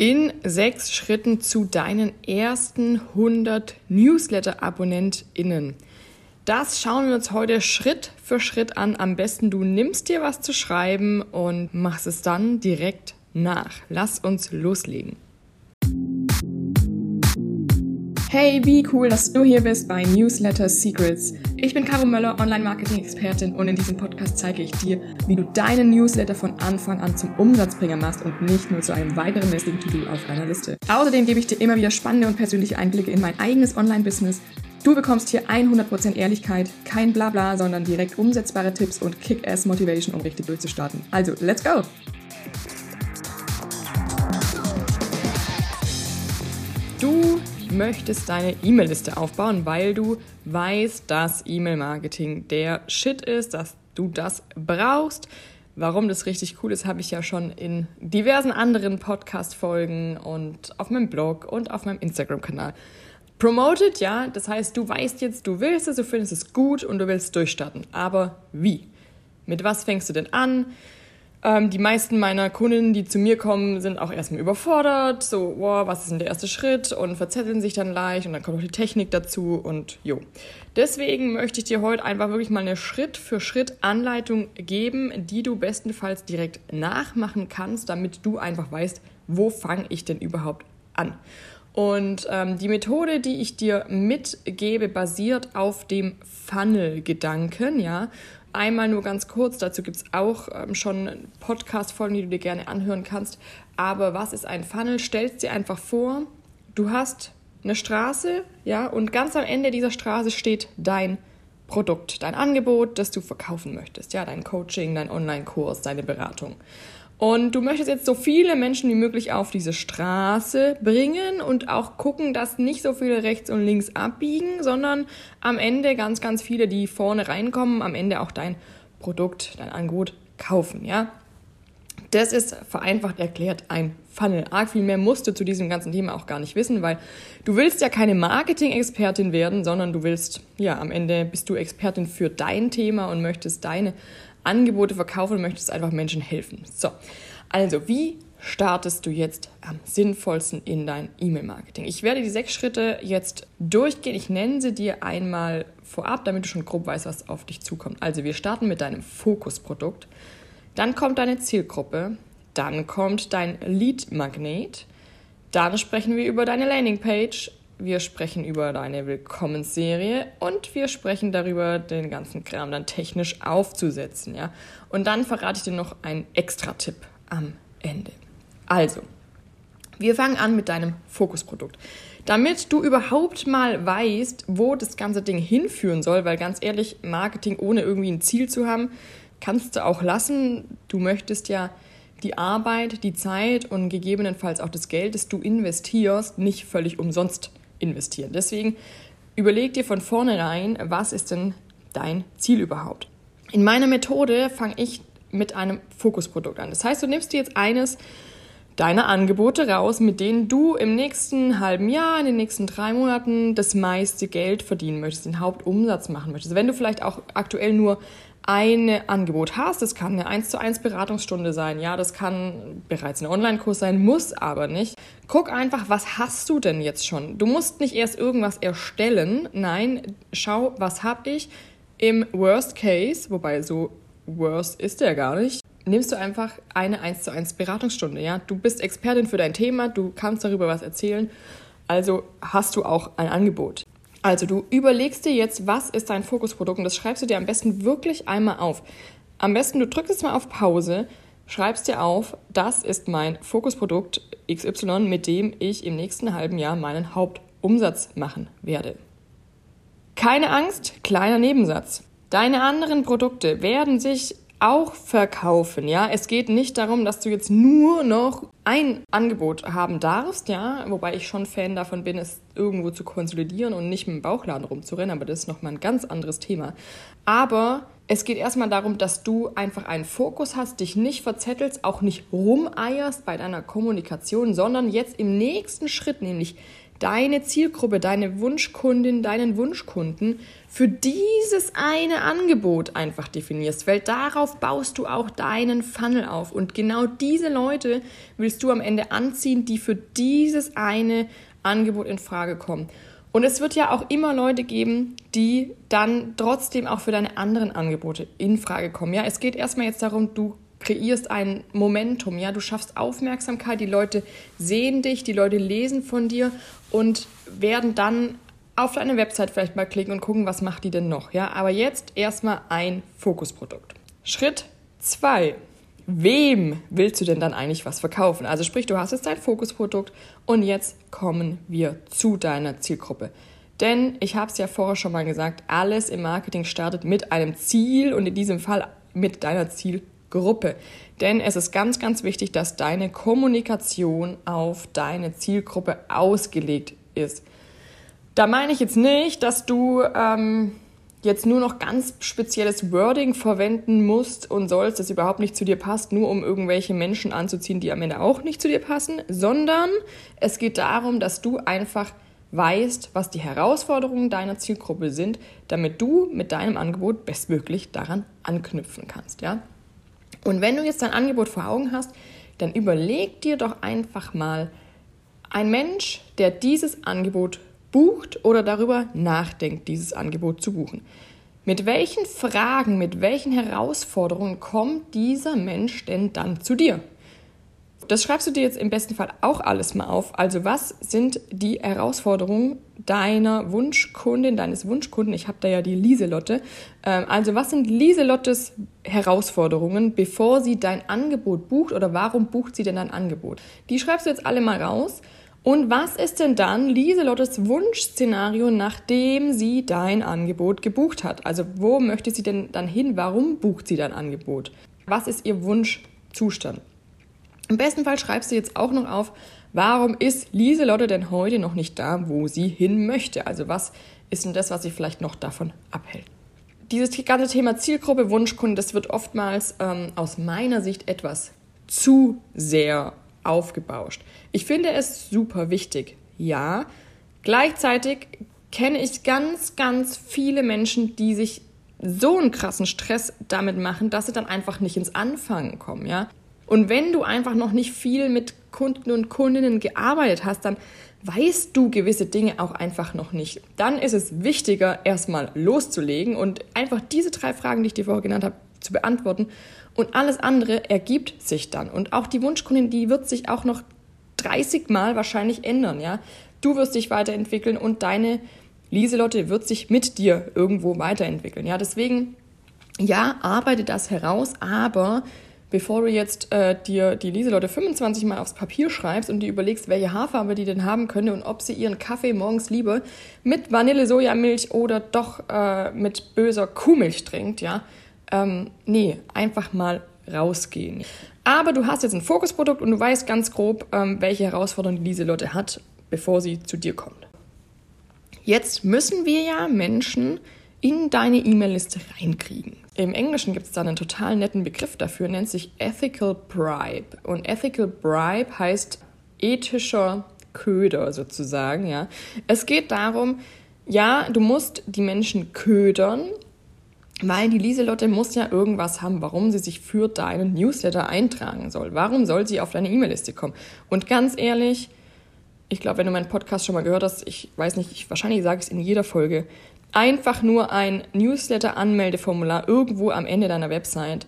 in sechs Schritten zu deinen ersten 100 Newsletter-AbonnentInnen. Das schauen wir uns heute Schritt für Schritt an. Am besten du nimmst dir was zu schreiben und machst es dann direkt nach. Lass uns loslegen. Hey, wie cool, dass du hier bist bei Newsletter Secrets. Ich bin Caro Möller, Online-Marketing-Expertin und in diesem Podcast zeige ich dir, wie du deinen Newsletter von Anfang an zum Umsatzbringer machst und nicht nur zu einem weiteren lästigen To-Do auf deiner Liste. Außerdem gebe ich dir immer wieder spannende und persönliche Einblicke in mein eigenes Online-Business. Du bekommst hier 100% Ehrlichkeit, kein Blabla, sondern direkt umsetzbare Tipps und Kick-Ass-Motivation, um richtig durchzustarten. Also, let's go! Du möchtest deine E-Mail-Liste aufbauen, weil du weißt, dass E-Mail-Marketing der Shit ist, dass du das brauchst. Warum das richtig cool ist, habe ich ja schon in diversen anderen Podcast-Folgen und auf meinem Blog und auf meinem Instagram-Kanal promoted, ja. Das heißt, du weißt jetzt, du willst es, du findest es gut und du willst durchstarten. Aber wie? Mit was fängst du denn an? Ähm, die meisten meiner Kunden, die zu mir kommen, sind auch erstmal überfordert. So, wow, was ist denn der erste Schritt? Und verzetteln sich dann leicht und dann kommt auch die Technik dazu und jo. Deswegen möchte ich dir heute einfach wirklich mal eine Schritt-für-Schritt-Anleitung geben, die du bestenfalls direkt nachmachen kannst, damit du einfach weißt, wo fange ich denn überhaupt an. Und ähm, die Methode, die ich dir mitgebe, basiert auf dem Funnel-Gedanken, ja. Einmal nur ganz kurz, dazu gibt es auch ähm, schon Podcast-Folgen, die du dir gerne anhören kannst. Aber was ist ein Funnel? Stellst dir einfach vor, du hast eine Straße, ja, und ganz am Ende dieser Straße steht dein Produkt, dein Angebot, das du verkaufen möchtest, ja, dein Coaching, dein Online-Kurs, deine Beratung. Und du möchtest jetzt so viele Menschen wie möglich auf diese Straße bringen und auch gucken, dass nicht so viele rechts und links abbiegen, sondern am Ende ganz, ganz viele, die vorne reinkommen, am Ende auch dein Produkt, dein Angebot kaufen, ja. Das ist vereinfacht erklärt ein Funnel. Arg viel mehr musst du zu diesem ganzen Thema auch gar nicht wissen, weil du willst ja keine Marketing-Expertin werden, sondern du willst, ja, am Ende bist du Expertin für dein Thema und möchtest deine Angebote verkaufen und möchtest einfach Menschen helfen. So, also wie startest du jetzt am sinnvollsten in dein E-Mail-Marketing? Ich werde die sechs Schritte jetzt durchgehen. Ich nenne sie dir einmal vorab, damit du schon grob weißt, was auf dich zukommt. Also wir starten mit deinem Fokusprodukt. Dann kommt deine Zielgruppe. Dann kommt dein Lead-Magnet. Dann sprechen wir über deine Landingpage wir sprechen über deine Willkommensserie und wir sprechen darüber, den ganzen Kram dann technisch aufzusetzen, ja. Und dann verrate ich dir noch einen Extra-Tipp am Ende. Also, wir fangen an mit deinem Fokusprodukt. Damit du überhaupt mal weißt, wo das ganze Ding hinführen soll, weil ganz ehrlich, Marketing ohne irgendwie ein Ziel zu haben, kannst du auch lassen. Du möchtest ja die Arbeit, die Zeit und gegebenenfalls auch das Geld, das du investierst, nicht völlig umsonst investieren. Deswegen überleg dir von vornherein, was ist denn dein Ziel überhaupt. In meiner Methode fange ich mit einem Fokusprodukt an. Das heißt, du nimmst dir jetzt eines deiner Angebote raus, mit denen du im nächsten halben Jahr, in den nächsten drei Monaten das meiste Geld verdienen möchtest, den Hauptumsatz machen möchtest. Wenn du vielleicht auch aktuell nur ein Angebot hast, das kann eine 1 zu 1 Beratungsstunde sein, ja, das kann bereits ein Online-Kurs sein, muss aber nicht. Guck einfach, was hast du denn jetzt schon? Du musst nicht erst irgendwas erstellen, nein, schau, was habe ich im Worst Case, wobei so worst ist der gar nicht, nimmst du einfach eine 1 zu 1 Beratungsstunde, ja? Du bist Expertin für dein Thema, du kannst darüber was erzählen, also hast du auch ein Angebot. Also du überlegst dir jetzt, was ist dein Fokusprodukt und das schreibst du dir am besten wirklich einmal auf. Am besten du drückst jetzt mal auf Pause, schreibst dir auf, das ist mein Fokusprodukt XY, mit dem ich im nächsten halben Jahr meinen Hauptumsatz machen werde. Keine Angst, kleiner Nebensatz. Deine anderen Produkte werden sich auch verkaufen, ja. Es geht nicht darum, dass du jetzt nur noch ein Angebot haben darfst, ja, wobei ich schon Fan davon bin, es irgendwo zu konsolidieren und nicht mit dem Bauchladen rumzurennen, aber das ist nochmal ein ganz anderes Thema. Aber es geht erstmal darum, dass du einfach einen Fokus hast, dich nicht verzettelst, auch nicht rumeierst bei deiner Kommunikation, sondern jetzt im nächsten Schritt, nämlich deine Zielgruppe, deine Wunschkundin, deinen Wunschkunden für dieses eine Angebot einfach definierst, weil darauf baust du auch deinen Funnel auf und genau diese Leute willst du am Ende anziehen, die für dieses eine Angebot in Frage kommen. Und es wird ja auch immer Leute geben, die dann trotzdem auch für deine anderen Angebote in Frage kommen. Ja, es geht erstmal jetzt darum, du kreierst ein Momentum, ja, du schaffst Aufmerksamkeit, die Leute sehen dich, die Leute lesen von dir und werden dann auf deine Website vielleicht mal klicken und gucken, was macht die denn noch, ja? Aber jetzt erstmal ein Fokusprodukt. Schritt 2. Wem willst du denn dann eigentlich was verkaufen? Also sprich, du hast jetzt dein Fokusprodukt und jetzt kommen wir zu deiner Zielgruppe. Denn ich habe es ja vorher schon mal gesagt, alles im Marketing startet mit einem Ziel und in diesem Fall mit deiner Zielgruppe. Gruppe. Denn es ist ganz, ganz wichtig, dass deine Kommunikation auf deine Zielgruppe ausgelegt ist. Da meine ich jetzt nicht, dass du ähm, jetzt nur noch ganz spezielles Wording verwenden musst und sollst, das überhaupt nicht zu dir passt, nur um irgendwelche Menschen anzuziehen, die am Ende auch nicht zu dir passen, sondern es geht darum, dass du einfach weißt, was die Herausforderungen deiner Zielgruppe sind, damit du mit deinem Angebot bestmöglich daran anknüpfen kannst, ja? Und wenn du jetzt dein Angebot vor Augen hast, dann überleg dir doch einfach mal, ein Mensch, der dieses Angebot bucht oder darüber nachdenkt, dieses Angebot zu buchen. Mit welchen Fragen, mit welchen Herausforderungen kommt dieser Mensch denn dann zu dir? Das schreibst du dir jetzt im besten Fall auch alles mal auf. Also was sind die Herausforderungen deiner Wunschkundin, deines Wunschkunden? Ich habe da ja die Lieselotte. Ähm, also was sind Lieselottes Herausforderungen, bevor sie dein Angebot bucht oder warum bucht sie denn dein Angebot? Die schreibst du jetzt alle mal raus. Und was ist denn dann Lieselottes Wunschszenario, nachdem sie dein Angebot gebucht hat? Also wo möchte sie denn dann hin? Warum bucht sie dein Angebot? Was ist ihr Wunschzustand? Im besten Fall schreibst du jetzt auch noch auf, warum ist Lieselotte denn heute noch nicht da, wo sie hin möchte? Also was ist denn das, was sie vielleicht noch davon abhält? Dieses ganze Thema Zielgruppe, Wunschkunde, das wird oftmals ähm, aus meiner Sicht etwas zu sehr aufgebauscht. Ich finde es super wichtig, ja. Gleichzeitig kenne ich ganz, ganz viele Menschen, die sich so einen krassen Stress damit machen, dass sie dann einfach nicht ins Anfangen kommen, ja. Und wenn du einfach noch nicht viel mit Kunden und Kundinnen gearbeitet hast, dann weißt du gewisse Dinge auch einfach noch nicht. Dann ist es wichtiger, erstmal loszulegen und einfach diese drei Fragen, die ich dir vorher genannt habe, zu beantworten. Und alles andere ergibt sich dann. Und auch die Wunschkundin, die wird sich auch noch 30 Mal wahrscheinlich ändern, ja. Du wirst dich weiterentwickeln und deine Lieselotte wird sich mit dir irgendwo weiterentwickeln, ja. Deswegen, ja, arbeite das heraus, aber bevor du jetzt äh, dir die Lieselotte 25 Mal aufs Papier schreibst und dir überlegst, welche Haarfarbe die denn haben könnte und ob sie ihren Kaffee morgens lieber mit Vanille-Sojamilch oder doch äh, mit böser Kuhmilch trinkt, ja, ähm, nee, einfach mal rausgehen. Aber du hast jetzt ein Fokusprodukt und du weißt ganz grob, ähm, welche Herausforderungen Lieselotte hat, bevor sie zu dir kommt. Jetzt müssen wir ja Menschen in deine E-Mail-Liste reinkriegen. Im Englischen gibt es da einen total netten Begriff dafür, nennt sich Ethical Bribe. Und Ethical Bribe heißt ethischer Köder sozusagen, ja. Es geht darum, ja, du musst die Menschen ködern, weil die Lieselotte muss ja irgendwas haben, warum sie sich für deinen Newsletter eintragen soll. Warum soll sie auf deine E-Mail-Liste kommen? Und ganz ehrlich, ich glaube, wenn du meinen Podcast schon mal gehört hast, ich weiß nicht, ich, wahrscheinlich sage ich es in jeder Folge, einfach nur ein Newsletter-Anmeldeformular irgendwo am Ende deiner Website,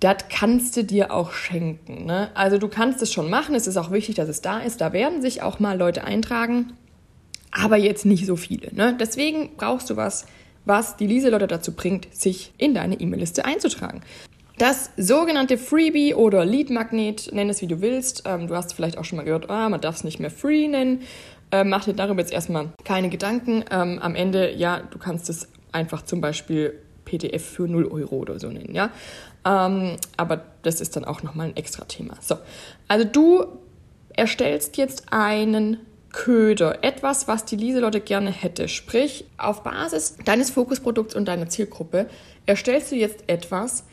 das kannst du dir auch schenken. Ne? Also du kannst es schon machen, es ist auch wichtig, dass es da ist. Da werden sich auch mal Leute eintragen, aber jetzt nicht so viele. Ne? Deswegen brauchst du was, was die Leute dazu bringt, sich in deine E-Mail-Liste einzutragen. Das sogenannte Freebie oder Lead-Magnet, nenn es wie du willst. Ähm, du hast vielleicht auch schon mal gehört, ah, man darf es nicht mehr Free nennen. Äh, mach dir darüber jetzt erstmal keine Gedanken. Ähm, am Ende, ja, du kannst es einfach zum Beispiel PDF für 0 Euro oder so nennen, ja. Ähm, aber das ist dann auch nochmal ein extra Thema. So, also du erstellst jetzt einen Köder, etwas, was die Lieselotte gerne hätte. Sprich, auf Basis deines Fokusprodukts und deiner Zielgruppe erstellst du jetzt etwas,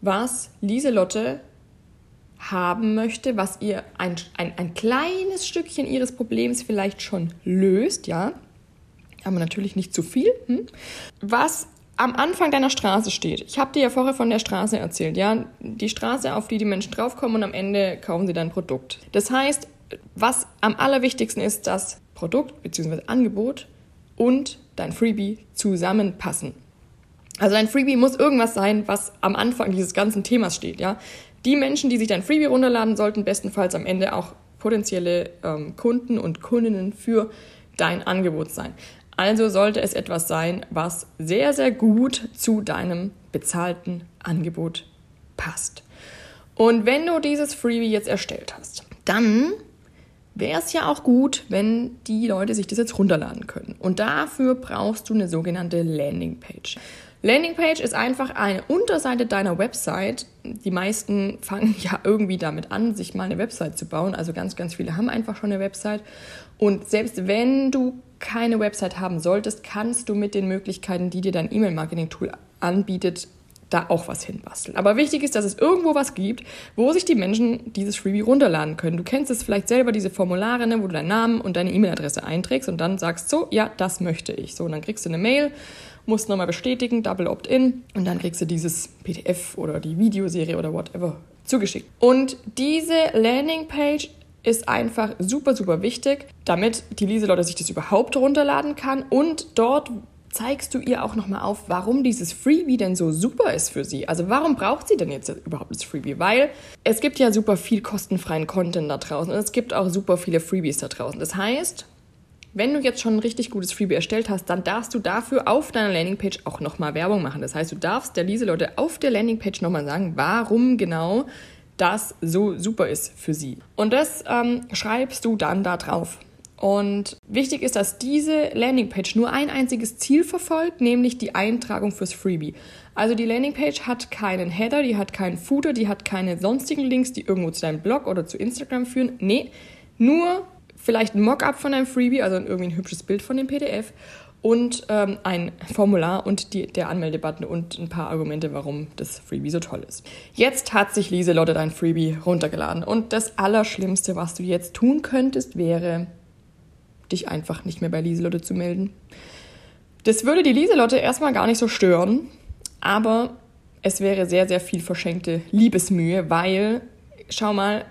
was Lieselotte haben möchte, was ihr ein, ein, ein kleines Stückchen ihres Problems vielleicht schon löst, ja, aber natürlich nicht zu viel, hm? was am Anfang deiner Straße steht. Ich habe dir ja vorher von der Straße erzählt, ja, die Straße, auf die die Menschen draufkommen und am Ende kaufen sie dein Produkt. Das heißt, was am allerwichtigsten ist, das Produkt bzw. Angebot und dein Freebie zusammenpassen. Also dein Freebie muss irgendwas sein, was am Anfang dieses ganzen Themas steht, ja. Die Menschen, die sich dein Freebie runterladen, sollten bestenfalls am Ende auch potenzielle ähm, Kunden und Kundinnen für dein Angebot sein. Also sollte es etwas sein, was sehr, sehr gut zu deinem bezahlten Angebot passt. Und wenn du dieses Freebie jetzt erstellt hast, dann wäre es ja auch gut, wenn die Leute sich das jetzt runterladen können. Und dafür brauchst du eine sogenannte Landingpage. Landingpage ist einfach eine Unterseite deiner Website. Die meisten fangen ja irgendwie damit an, sich mal eine Website zu bauen. Also ganz, ganz viele haben einfach schon eine Website. Und selbst wenn du keine Website haben solltest, kannst du mit den Möglichkeiten, die dir dein E-Mail-Marketing-Tool anbietet, da auch was hinbasteln. Aber wichtig ist, dass es irgendwo was gibt, wo sich die Menschen dieses Freebie runterladen können. Du kennst es vielleicht selber, diese Formulare, ne, wo du deinen Namen und deine E-Mail-Adresse einträgst und dann sagst so, ja, das möchte ich. So, und dann kriegst du eine Mail, musst nochmal bestätigen, Double Opt-in und dann kriegst du dieses PDF oder die Videoserie oder whatever zugeschickt. Und diese Landingpage ist einfach super, super wichtig, damit die Lieselotte sich das überhaupt runterladen kann und dort zeigst du ihr auch nochmal auf, warum dieses Freebie denn so super ist für sie. Also warum braucht sie denn jetzt überhaupt das Freebie? Weil es gibt ja super viel kostenfreien Content da draußen und es gibt auch super viele Freebies da draußen. Das heißt, wenn du jetzt schon ein richtig gutes Freebie erstellt hast, dann darfst du dafür auf deiner Landingpage auch nochmal Werbung machen. Das heißt, du darfst der Lieselotte auf der Landingpage nochmal sagen, warum genau das so super ist für sie. Und das ähm, schreibst du dann da drauf. Und wichtig ist, dass diese Landingpage nur ein einziges Ziel verfolgt, nämlich die Eintragung fürs Freebie. Also die Landingpage hat keinen Header, die hat keinen Footer, die hat keine sonstigen Links, die irgendwo zu deinem Blog oder zu Instagram führen. Nee, nur vielleicht ein Mockup von deinem Freebie, also irgendwie ein hübsches Bild von dem PDF und ähm, ein Formular und die, der Anmeldebutton und ein paar Argumente, warum das Freebie so toll ist. Jetzt hat sich Lieselotte dein Freebie runtergeladen und das Allerschlimmste, was du jetzt tun könntest, wäre, dich einfach nicht mehr bei Lieselotte zu melden. Das würde die Lieselotte erstmal gar nicht so stören, aber es wäre sehr, sehr viel verschenkte Liebesmühe, weil, schau mal,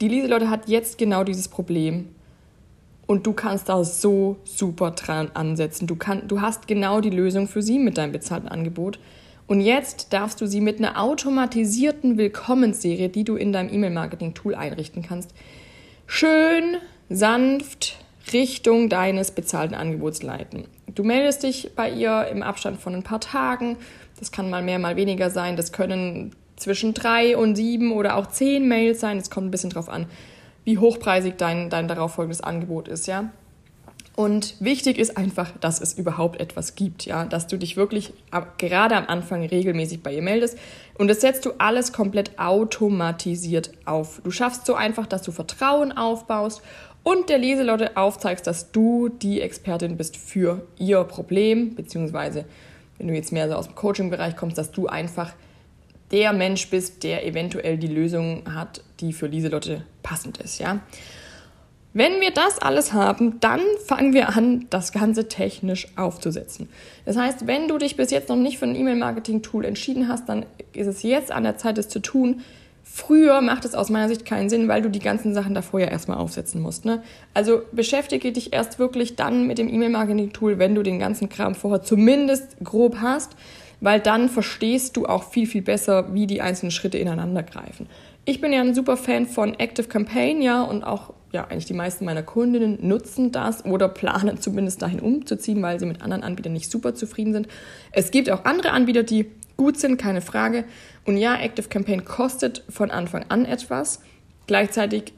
die Lieselotte hat jetzt genau dieses Problem und du kannst da so super dran ansetzen. Du, kann, du hast genau die Lösung für sie mit deinem bezahlten Angebot. Und jetzt darfst du sie mit einer automatisierten Willkommensserie, die du in deinem E-Mail-Marketing-Tool einrichten kannst, schön, sanft Richtung deines bezahlten Angebots leiten. Du meldest dich bei ihr im Abstand von ein paar Tagen. Das kann mal mehr, mal weniger sein. Das können zwischen drei und sieben oder auch zehn Mails sein. Es kommt ein bisschen drauf an, wie hochpreisig dein, dein darauffolgendes Angebot ist, ja. Und wichtig ist einfach, dass es überhaupt etwas gibt, ja, dass du dich wirklich gerade am Anfang regelmäßig bei ihr meldest. Und das setzt du alles komplett automatisiert auf. Du schaffst so einfach, dass du Vertrauen aufbaust und der Leselotte aufzeigst, dass du die Expertin bist für ihr Problem, beziehungsweise wenn du jetzt mehr so aus dem Coaching-Bereich kommst, dass du einfach der Mensch bist, der eventuell die Lösung hat, die für Lieselotte passend ist, ja. Wenn wir das alles haben, dann fangen wir an, das Ganze technisch aufzusetzen. Das heißt, wenn du dich bis jetzt noch nicht für ein E-Mail-Marketing-Tool entschieden hast, dann ist es jetzt an der Zeit, es zu tun. Früher macht es aus meiner Sicht keinen Sinn, weil du die ganzen Sachen davor ja erstmal aufsetzen musst. Ne? Also beschäftige dich erst wirklich dann mit dem E-Mail-Marketing-Tool, wenn du den ganzen Kram vorher zumindest grob hast weil dann verstehst du auch viel, viel besser, wie die einzelnen Schritte ineinander greifen. Ich bin ja ein super Fan von Active Campaign, ja, und auch, ja, eigentlich die meisten meiner Kundinnen nutzen das oder planen zumindest dahin umzuziehen, weil sie mit anderen Anbietern nicht super zufrieden sind. Es gibt auch andere Anbieter, die gut sind, keine Frage. Und ja, Active Campaign kostet von Anfang an etwas. Gleichzeitig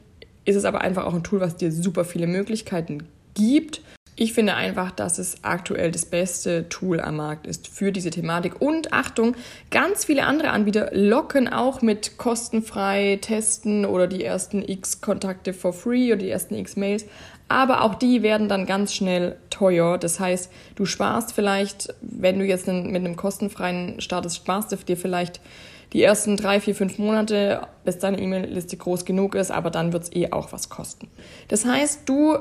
ist es aber einfach auch ein Tool, was dir super viele Möglichkeiten gibt ich finde einfach, dass es aktuell das beste Tool am Markt ist für diese Thematik. Und Achtung, ganz viele andere Anbieter locken auch mit kostenfrei testen oder die ersten X Kontakte for free oder die ersten X Mails. Aber auch die werden dann ganz schnell teuer. Das heißt, du sparst vielleicht, wenn du jetzt mit einem kostenfreien startest, sparst du dir vielleicht die ersten drei, vier, fünf Monate, bis deine E-Mail-Liste groß genug ist, aber dann wird es eh auch was kosten. Das heißt, du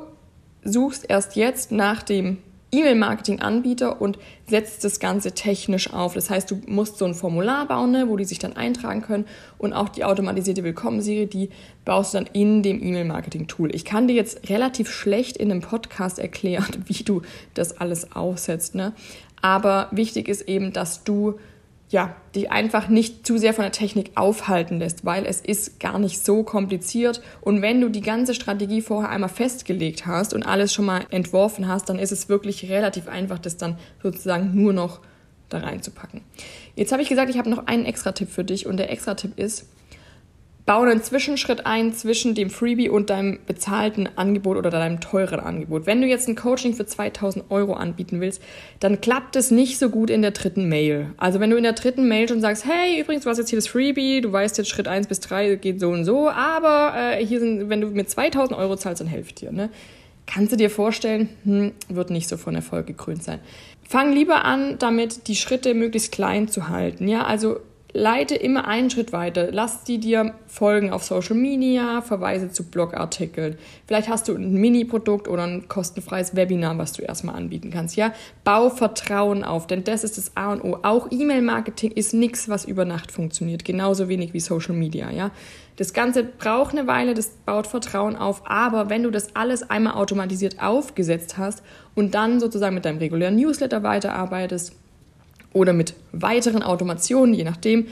suchst erst jetzt nach dem E-Mail-Marketing-Anbieter und setzt das Ganze technisch auf. Das heißt, du musst so ein Formular bauen, ne, wo die sich dann eintragen können und auch die automatisierte Willkommenserie, die baust du dann in dem E-Mail-Marketing-Tool. Ich kann dir jetzt relativ schlecht in einem Podcast erklären, wie du das alles aufsetzt. Ne? Aber wichtig ist eben, dass du ja, dich einfach nicht zu sehr von der Technik aufhalten lässt, weil es ist gar nicht so kompliziert. Und wenn du die ganze Strategie vorher einmal festgelegt hast und alles schon mal entworfen hast, dann ist es wirklich relativ einfach, das dann sozusagen nur noch da reinzupacken. Jetzt habe ich gesagt, ich habe noch einen extra Tipp für dich und der extra Tipp ist, baue einen Zwischenschritt ein zwischen dem Freebie und deinem bezahlten Angebot oder deinem teuren Angebot. Wenn du jetzt ein Coaching für 2000 Euro anbieten willst, dann klappt es nicht so gut in der dritten Mail. Also wenn du in der dritten Mail schon sagst, hey, übrigens, du hast jetzt hier das Freebie, du weißt jetzt Schritt 1 bis 3 geht so und so, aber äh, hier sind, wenn du mir 2000 Euro zahlst, dann helfe dir. Ne? Kannst du dir vorstellen, hm, wird nicht so von Erfolg gekrönt sein. Fang lieber an, damit die Schritte möglichst klein zu halten. Ja, also leite immer einen Schritt weiter. Lass die dir folgen auf Social Media, verweise zu Blogartikeln. Vielleicht hast du ein Mini-Produkt oder ein kostenfreies Webinar, was du erstmal anbieten kannst. Ja, bau Vertrauen auf, denn das ist das A und O. Auch E-Mail-Marketing ist nichts, was über Nacht funktioniert, genauso wenig wie Social Media. Ja, das Ganze braucht eine Weile, das baut Vertrauen auf, aber wenn du das alles einmal automatisiert aufgesetzt hast und dann sozusagen mit deinem regulären Newsletter weiterarbeitest, oder mit weiteren Automationen, je nachdem,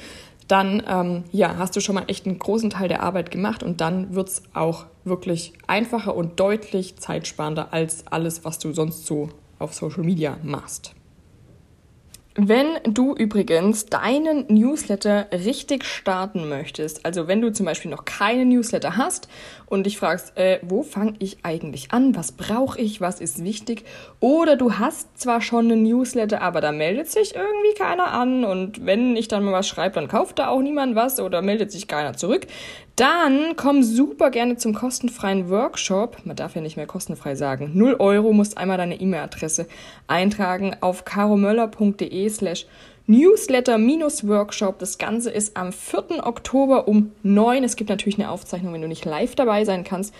dann ähm, ja, hast du schon mal echt einen großen Teil der Arbeit gemacht und dann wird es auch wirklich einfacher und deutlich zeitsparender als alles, was du sonst so auf Social Media machst. Wenn du übrigens deinen Newsletter richtig starten möchtest, also wenn du zum Beispiel noch keinen Newsletter hast und dich fragst, äh, wo fange ich eigentlich an, was brauche ich, was ist wichtig, oder du hast zwar schon einen Newsletter, aber da meldet sich irgendwie keiner an und wenn ich dann mal was schreibe, dann kauft da auch niemand was oder meldet sich keiner zurück, dann komm super gerne zum kostenfreien Workshop. Man darf ja nicht mehr kostenfrei sagen. 0 Euro musst einmal deine E-Mail-Adresse eintragen auf caromöller.de slash Newsletter-Workshop. Das Ganze ist am 4. Oktober um 9. Es gibt natürlich eine Aufzeichnung, wenn du nicht live dabei sein kannst.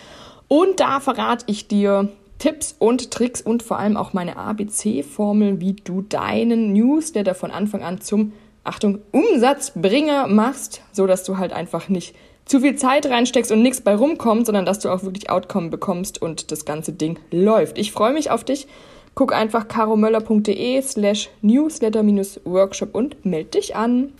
Und da verrate ich dir Tipps und Tricks und vor allem auch meine ABC-Formel, wie du deinen Newsletter von Anfang an zum, Achtung, Umsatzbringer machst, so dass du halt einfach nicht zu viel Zeit reinsteckst und nichts bei rumkommt, sondern dass du auch wirklich Outcome bekommst und das ganze Ding läuft. Ich freue mich auf dich. Guck einfach caromöller.de slash newsletter-workshop und melde dich an.